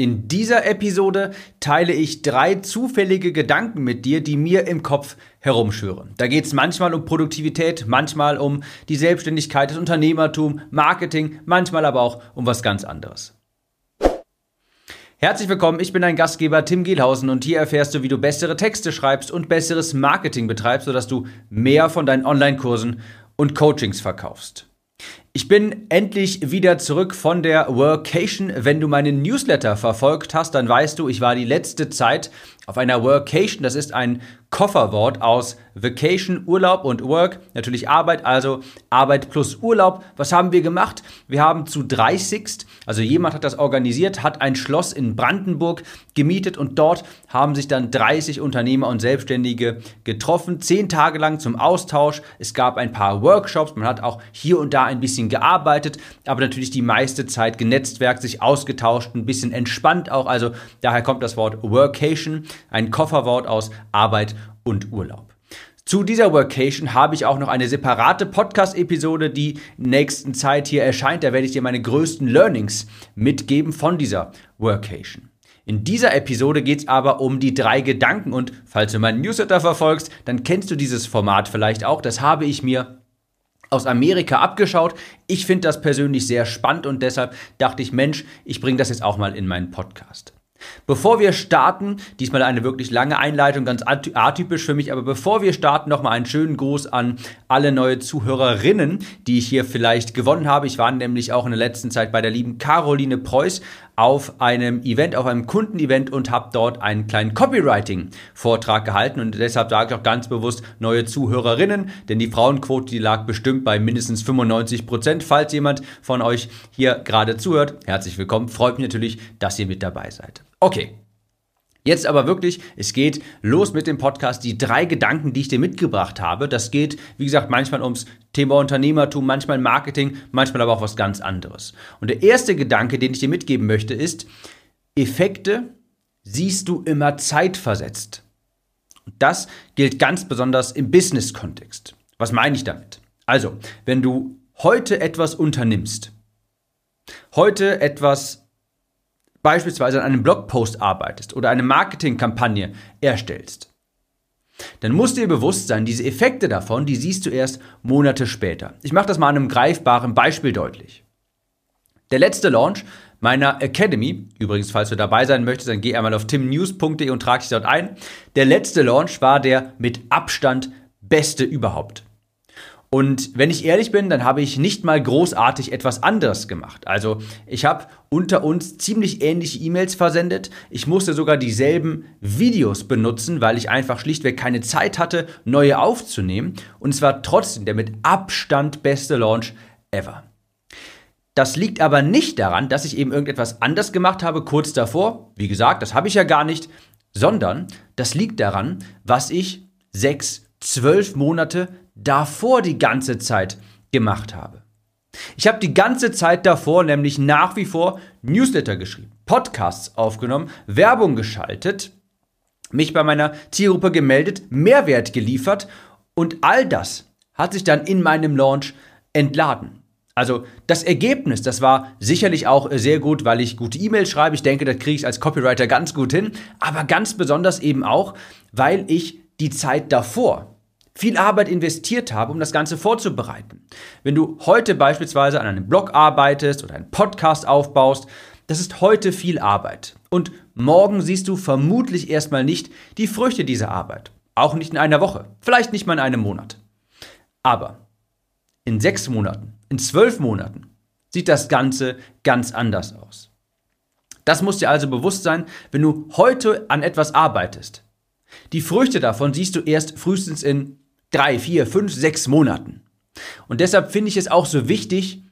In dieser Episode teile ich drei zufällige Gedanken mit dir, die mir im Kopf herumschwören. Da geht es manchmal um Produktivität, manchmal um die Selbstständigkeit, das Unternehmertum, Marketing, manchmal aber auch um was ganz anderes. Herzlich willkommen, ich bin dein Gastgeber Tim Gielhausen und hier erfährst du, wie du bessere Texte schreibst und besseres Marketing betreibst, sodass du mehr von deinen Online-Kursen und Coachings verkaufst. Ich bin endlich wieder zurück von der Workation. Wenn du meinen Newsletter verfolgt hast, dann weißt du, ich war die letzte Zeit auf einer Workation. Das ist ein Kofferwort aus Vacation, Urlaub und Work, natürlich Arbeit, also Arbeit plus Urlaub. Was haben wir gemacht? Wir haben zu 30, also jemand hat das organisiert, hat ein Schloss in Brandenburg gemietet und dort haben sich dann 30 Unternehmer und Selbstständige getroffen, zehn Tage lang zum Austausch. Es gab ein paar Workshops, man hat auch hier und da ein bisschen gearbeitet, aber natürlich die meiste Zeit genetzwerkt, sich ausgetauscht, ein bisschen entspannt auch. Also daher kommt das Wort Workation, ein Kofferwort aus Arbeit und Urlaub. Zu dieser Workation habe ich auch noch eine separate Podcast-Episode, die nächsten Zeit hier erscheint. Da werde ich dir meine größten Learnings mitgeben von dieser Workation. In dieser Episode geht es aber um die drei Gedanken und falls du meinen Newsletter verfolgst, dann kennst du dieses Format vielleicht auch. Das habe ich mir aus Amerika abgeschaut. Ich finde das persönlich sehr spannend und deshalb dachte ich, Mensch, ich bringe das jetzt auch mal in meinen Podcast. Bevor wir starten, diesmal eine wirklich lange Einleitung, ganz atypisch für mich, aber bevor wir starten, nochmal einen schönen Gruß an alle neue Zuhörerinnen, die ich hier vielleicht gewonnen habe. Ich war nämlich auch in der letzten Zeit bei der lieben Caroline Preuß auf einem Event, auf einem Kundenevent und habe dort einen kleinen Copywriting-Vortrag gehalten und deshalb sage ich auch ganz bewusst neue Zuhörerinnen, denn die Frauenquote, die lag bestimmt bei mindestens 95 Prozent. Falls jemand von euch hier gerade zuhört, herzlich willkommen. Freut mich natürlich, dass ihr mit dabei seid. Okay, Jetzt aber wirklich, es geht los mit dem Podcast. Die drei Gedanken, die ich dir mitgebracht habe, das geht, wie gesagt, manchmal ums Thema Unternehmertum, manchmal Marketing, manchmal aber auch was ganz anderes. Und der erste Gedanke, den ich dir mitgeben möchte, ist, Effekte siehst du immer zeitversetzt. Und das gilt ganz besonders im Business-Kontext. Was meine ich damit? Also, wenn du heute etwas unternimmst, heute etwas beispielsweise an einem Blogpost arbeitest oder eine Marketingkampagne erstellst, dann musst dir bewusst sein, diese Effekte davon, die siehst du erst Monate später. Ich mache das mal an einem greifbaren Beispiel deutlich. Der letzte Launch meiner Academy, übrigens, falls du dabei sein möchtest, dann geh einmal auf timnews.de und trag dich dort ein. Der letzte Launch war der mit Abstand beste überhaupt. Und wenn ich ehrlich bin, dann habe ich nicht mal großartig etwas anderes gemacht. Also ich habe unter uns ziemlich ähnliche E-Mails versendet. Ich musste sogar dieselben Videos benutzen, weil ich einfach schlichtweg keine Zeit hatte, neue aufzunehmen. Und es war trotzdem der mit Abstand beste Launch ever. Das liegt aber nicht daran, dass ich eben irgendetwas anders gemacht habe kurz davor. Wie gesagt, das habe ich ja gar nicht. Sondern das liegt daran, was ich sechs, zwölf Monate davor die ganze Zeit gemacht habe. Ich habe die ganze Zeit davor nämlich nach wie vor Newsletter geschrieben, Podcasts aufgenommen, Werbung geschaltet, mich bei meiner Zielgruppe gemeldet, Mehrwert geliefert und all das hat sich dann in meinem Launch entladen. Also das Ergebnis, das war sicherlich auch sehr gut, weil ich gute E-Mails schreibe. Ich denke, das kriege ich als Copywriter ganz gut hin. Aber ganz besonders eben auch, weil ich die Zeit davor viel Arbeit investiert habe, um das Ganze vorzubereiten. Wenn du heute beispielsweise an einem Blog arbeitest oder einen Podcast aufbaust, das ist heute viel Arbeit. Und morgen siehst du vermutlich erstmal nicht die Früchte dieser Arbeit. Auch nicht in einer Woche, vielleicht nicht mal in einem Monat. Aber in sechs Monaten, in zwölf Monaten sieht das Ganze ganz anders aus. Das muss dir also bewusst sein, wenn du heute an etwas arbeitest. Die Früchte davon siehst du erst frühestens in drei, vier, fünf, sechs Monaten. Und deshalb finde ich es auch so wichtig,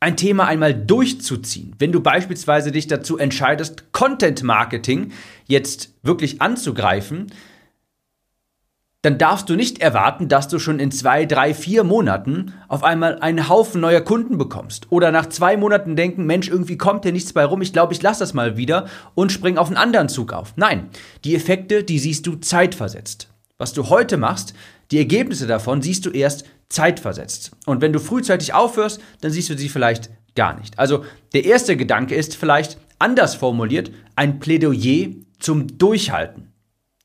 ein Thema einmal durchzuziehen. Wenn du beispielsweise dich dazu entscheidest, Content Marketing jetzt wirklich anzugreifen, dann darfst du nicht erwarten, dass du schon in zwei, drei, vier Monaten auf einmal einen Haufen neuer Kunden bekommst. Oder nach zwei Monaten denken, Mensch, irgendwie kommt hier nichts bei rum, ich glaube, ich lasse das mal wieder und spring auf einen anderen Zug auf. Nein, die Effekte, die siehst du zeitversetzt. Was du heute machst, die Ergebnisse davon siehst du erst zeitversetzt. Und wenn du frühzeitig aufhörst, dann siehst du sie vielleicht gar nicht. Also der erste Gedanke ist vielleicht Anders formuliert, ein Plädoyer zum Durchhalten.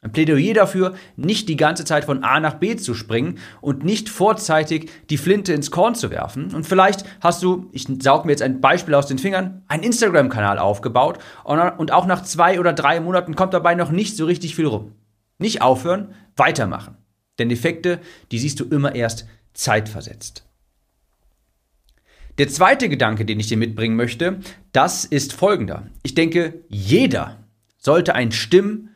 Ein Plädoyer dafür, nicht die ganze Zeit von A nach B zu springen und nicht vorzeitig die Flinte ins Korn zu werfen. Und vielleicht hast du, ich saug mir jetzt ein Beispiel aus den Fingern, einen Instagram-Kanal aufgebaut und auch nach zwei oder drei Monaten kommt dabei noch nicht so richtig viel rum. Nicht aufhören, weitermachen. Denn Effekte, die siehst du immer erst zeitversetzt. Der zweite Gedanke, den ich dir mitbringen möchte, das ist folgender. Ich denke, jeder sollte ein Stimm-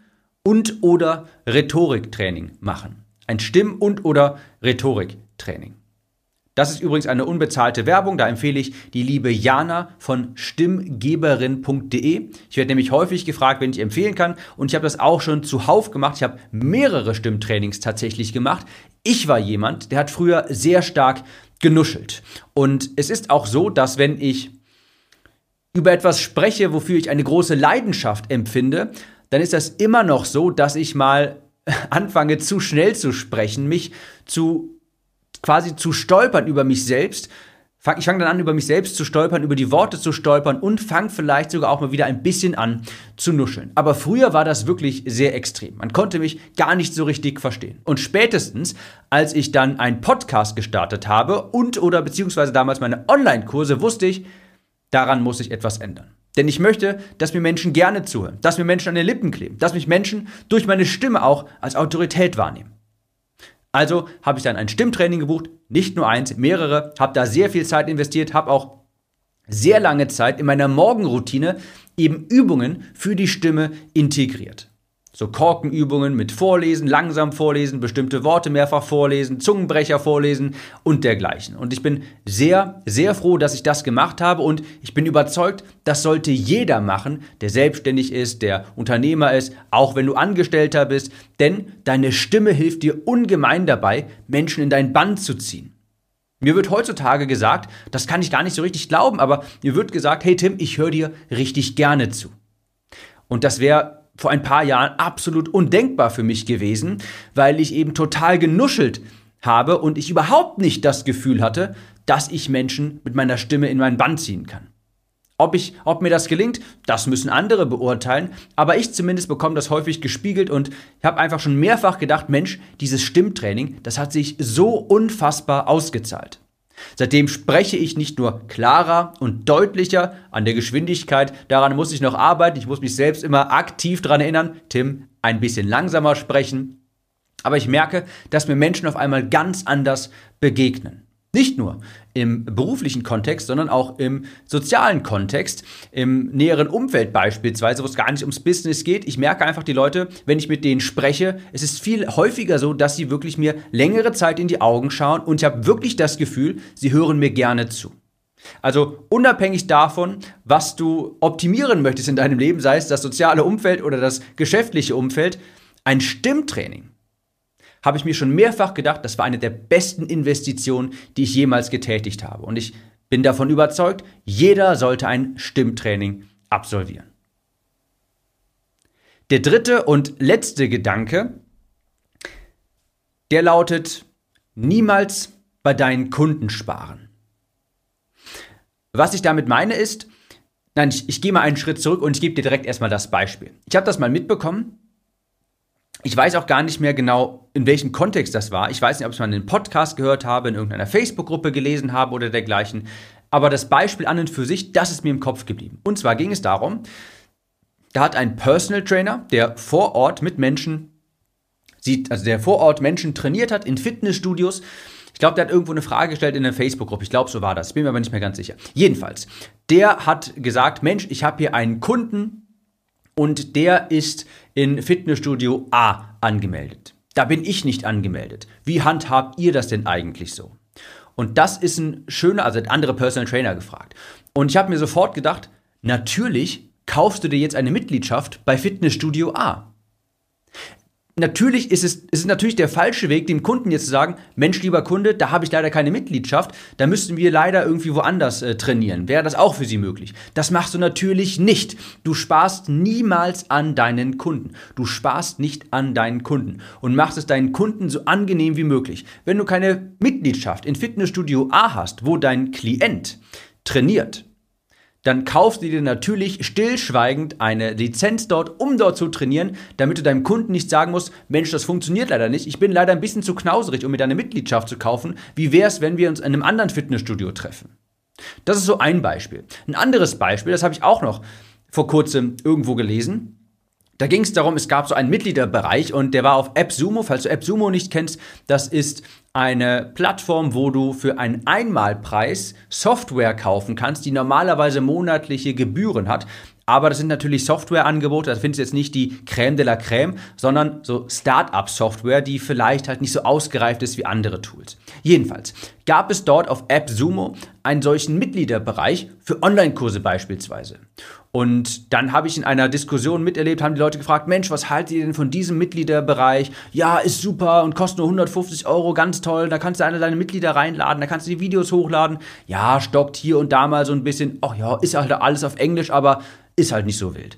und oder Rhetoriktraining machen. Ein Stimm- und oder Rhetoriktraining. Das ist übrigens eine unbezahlte Werbung. Da empfehle ich die liebe Jana von stimmgeberin.de. Ich werde nämlich häufig gefragt, wenn ich empfehlen kann. Und ich habe das auch schon zuhauf gemacht. Ich habe mehrere Stimmtrainings tatsächlich gemacht. Ich war jemand, der hat früher sehr stark genuschelt. Und es ist auch so, dass wenn ich über etwas spreche, wofür ich eine große Leidenschaft empfinde, dann ist das immer noch so, dass ich mal anfange zu schnell zu sprechen, mich zu quasi zu stolpern über mich selbst. Ich fange dann an, über mich selbst zu stolpern, über die Worte zu stolpern und fange vielleicht sogar auch mal wieder ein bisschen an zu nuscheln. Aber früher war das wirklich sehr extrem. Man konnte mich gar nicht so richtig verstehen. Und spätestens, als ich dann einen Podcast gestartet habe und oder beziehungsweise damals meine Online-Kurse, wusste ich, daran muss ich etwas ändern. Denn ich möchte, dass mir Menschen gerne zuhören, dass mir Menschen an den Lippen kleben, dass mich Menschen durch meine Stimme auch als Autorität wahrnehmen. Also habe ich dann ein Stimmtraining gebucht, nicht nur eins, mehrere, habe da sehr viel Zeit investiert, habe auch sehr lange Zeit in meiner Morgenroutine eben Übungen für die Stimme integriert. So Korkenübungen mit Vorlesen, langsam vorlesen, bestimmte Worte mehrfach vorlesen, Zungenbrecher vorlesen und dergleichen. Und ich bin sehr, sehr froh, dass ich das gemacht habe und ich bin überzeugt, das sollte jeder machen, der selbstständig ist, der Unternehmer ist, auch wenn du Angestellter bist, denn deine Stimme hilft dir ungemein dabei, Menschen in dein Band zu ziehen. Mir wird heutzutage gesagt, das kann ich gar nicht so richtig glauben, aber mir wird gesagt, hey Tim, ich höre dir richtig gerne zu. Und das wäre vor ein paar Jahren absolut undenkbar für mich gewesen, weil ich eben total genuschelt habe und ich überhaupt nicht das Gefühl hatte, dass ich Menschen mit meiner Stimme in meinen Bann ziehen kann. Ob, ich, ob mir das gelingt, das müssen andere beurteilen, aber ich zumindest bekomme das häufig gespiegelt und ich habe einfach schon mehrfach gedacht, Mensch, dieses Stimmtraining, das hat sich so unfassbar ausgezahlt. Seitdem spreche ich nicht nur klarer und deutlicher an der Geschwindigkeit, daran muss ich noch arbeiten, ich muss mich selbst immer aktiv daran erinnern, Tim, ein bisschen langsamer sprechen, aber ich merke, dass mir Menschen auf einmal ganz anders begegnen. Nicht nur im beruflichen Kontext, sondern auch im sozialen Kontext, im näheren Umfeld beispielsweise, wo es gar nicht ums Business geht. Ich merke einfach die Leute, wenn ich mit denen spreche, es ist viel häufiger so, dass sie wirklich mir längere Zeit in die Augen schauen und ich habe wirklich das Gefühl, sie hören mir gerne zu. Also unabhängig davon, was du optimieren möchtest in deinem Leben, sei es das soziale Umfeld oder das geschäftliche Umfeld, ein Stimmtraining habe ich mir schon mehrfach gedacht, das war eine der besten Investitionen, die ich jemals getätigt habe. Und ich bin davon überzeugt, jeder sollte ein Stimmtraining absolvieren. Der dritte und letzte Gedanke, der lautet, niemals bei deinen Kunden sparen. Was ich damit meine ist, nein, ich, ich gehe mal einen Schritt zurück und ich gebe dir direkt erstmal das Beispiel. Ich habe das mal mitbekommen ich weiß auch gar nicht mehr genau, in welchem Kontext das war. Ich weiß nicht, ob ich es mal in einem Podcast gehört habe, in irgendeiner Facebook-Gruppe gelesen habe oder dergleichen. Aber das Beispiel an und für sich, das ist mir im Kopf geblieben. Und zwar ging es darum, da hat ein Personal Trainer, der vor Ort mit Menschen sieht, also der vor Ort Menschen trainiert hat in Fitnessstudios. Ich glaube, der hat irgendwo eine Frage gestellt in der Facebook-Gruppe. Ich glaube, so war das. Bin mir aber nicht mehr ganz sicher. Jedenfalls, der hat gesagt, Mensch, ich habe hier einen Kunden, und der ist in Fitnessstudio A angemeldet. Da bin ich nicht angemeldet. Wie handhabt ihr das denn eigentlich so? Und das ist ein schöner, also hat andere Personal Trainer gefragt. Und ich habe mir sofort gedacht, natürlich kaufst du dir jetzt eine Mitgliedschaft bei Fitnessstudio A natürlich ist es, ist es natürlich der falsche Weg, dem Kunden jetzt zu sagen, Mensch, lieber Kunde, da habe ich leider keine Mitgliedschaft, da müssten wir leider irgendwie woanders äh, trainieren. Wäre das auch für Sie möglich? Das machst du natürlich nicht. Du sparst niemals an deinen Kunden. Du sparst nicht an deinen Kunden und machst es deinen Kunden so angenehm wie möglich. Wenn du keine Mitgliedschaft in Fitnessstudio A hast, wo dein Klient trainiert, dann kaufst du dir natürlich stillschweigend eine Lizenz dort, um dort zu trainieren, damit du deinem Kunden nicht sagen musst, Mensch, das funktioniert leider nicht. Ich bin leider ein bisschen zu knauserig, um mir deine Mitgliedschaft zu kaufen. Wie wäre es, wenn wir uns in einem anderen Fitnessstudio treffen? Das ist so ein Beispiel. Ein anderes Beispiel, das habe ich auch noch vor kurzem irgendwo gelesen. Da ging es darum, es gab so einen Mitgliederbereich und der war auf AppSumo. Falls du AppSumo nicht kennst, das ist eine Plattform, wo du für einen Einmalpreis Software kaufen kannst, die normalerweise monatliche Gebühren hat. Aber das sind natürlich Softwareangebote, da findest du jetzt nicht die Crème de la Crème, sondern so Start-up-Software, die vielleicht halt nicht so ausgereift ist wie andere Tools. Jedenfalls gab es dort auf AppSumo einen solchen Mitgliederbereich für Online-Kurse beispielsweise. Und dann habe ich in einer Diskussion miterlebt, haben die Leute gefragt, Mensch, was haltet ihr denn von diesem Mitgliederbereich? Ja, ist super und kostet nur 150 Euro, ganz toll. Da kannst du eine deine Mitglieder reinladen, da kannst du die Videos hochladen. Ja, stockt hier und da mal so ein bisschen. Ach ja, ist halt alles auf Englisch, aber ist halt nicht so wild.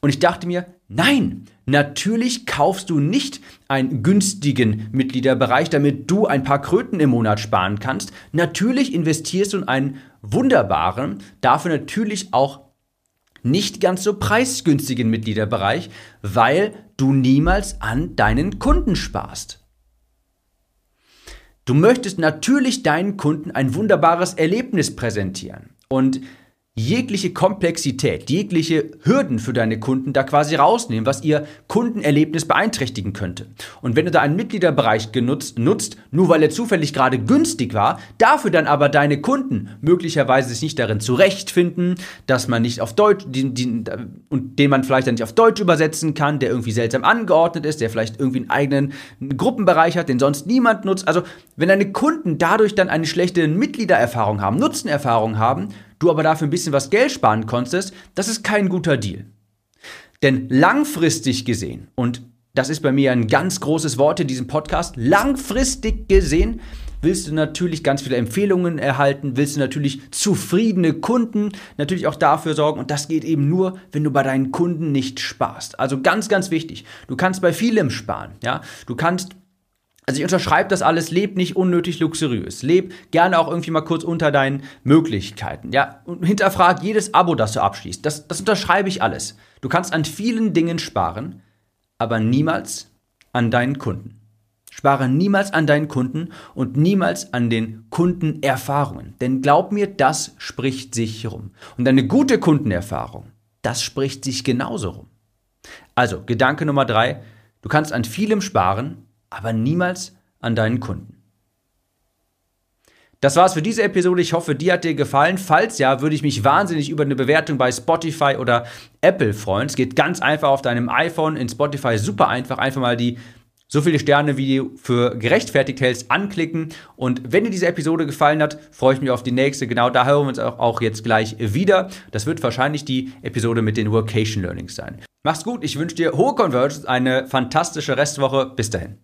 Und ich dachte mir, nein, natürlich kaufst du nicht einen günstigen Mitgliederbereich, damit du ein paar Kröten im Monat sparen kannst. Natürlich investierst du in einen wunderbaren, dafür natürlich auch nicht ganz so preisgünstigen Mitgliederbereich, weil du niemals an deinen Kunden sparst. Du möchtest natürlich deinen Kunden ein wunderbares Erlebnis präsentieren. Und jegliche Komplexität, jegliche Hürden für deine Kunden da quasi rausnehmen, was ihr Kundenerlebnis beeinträchtigen könnte. Und wenn du da einen Mitgliederbereich genutzt, nutzt, nur weil er zufällig gerade günstig war, dafür dann aber deine Kunden möglicherweise sich nicht darin zurechtfinden, dass man nicht auf Deutsch, die, die, und den man vielleicht dann nicht auf Deutsch übersetzen kann, der irgendwie seltsam angeordnet ist, der vielleicht irgendwie einen eigenen Gruppenbereich hat, den sonst niemand nutzt. Also, wenn deine Kunden dadurch dann eine schlechte Mitgliedererfahrung haben, Nutzenerfahrung haben, du aber dafür ein bisschen was Geld sparen konntest, das ist kein guter Deal. Denn langfristig gesehen, und das ist bei mir ein ganz großes Wort in diesem Podcast, langfristig gesehen willst du natürlich ganz viele Empfehlungen erhalten, willst du natürlich zufriedene Kunden, natürlich auch dafür sorgen und das geht eben nur, wenn du bei deinen Kunden nicht sparst. Also ganz, ganz wichtig, du kannst bei vielem sparen, ja, du kannst also ich unterschreibe das alles, leb nicht unnötig luxuriös. Leb gerne auch irgendwie mal kurz unter deinen Möglichkeiten. Ja, und hinterfrag jedes Abo, das du abschließt. Das, das unterschreibe ich alles. Du kannst an vielen Dingen sparen, aber niemals an deinen Kunden. Spare niemals an deinen Kunden und niemals an den Kundenerfahrungen. Denn glaub mir, das spricht sich rum. Und eine gute Kundenerfahrung, das spricht sich genauso rum. Also, Gedanke Nummer drei, du kannst an vielem sparen, aber niemals an deinen Kunden. Das war's für diese Episode. Ich hoffe, die hat dir gefallen. Falls ja, würde ich mich wahnsinnig über eine Bewertung bei Spotify oder Apple freuen. Es geht ganz einfach auf deinem iPhone in Spotify. Super einfach. Einfach mal die so viele Sterne, wie du für gerechtfertigt hältst, anklicken. Und wenn dir diese Episode gefallen hat, freue ich mich auf die nächste. Genau da hören wir uns auch jetzt gleich wieder. Das wird wahrscheinlich die Episode mit den Workation Learnings sein. Mach's gut. Ich wünsche dir hohe Conversions, eine fantastische Restwoche. Bis dahin.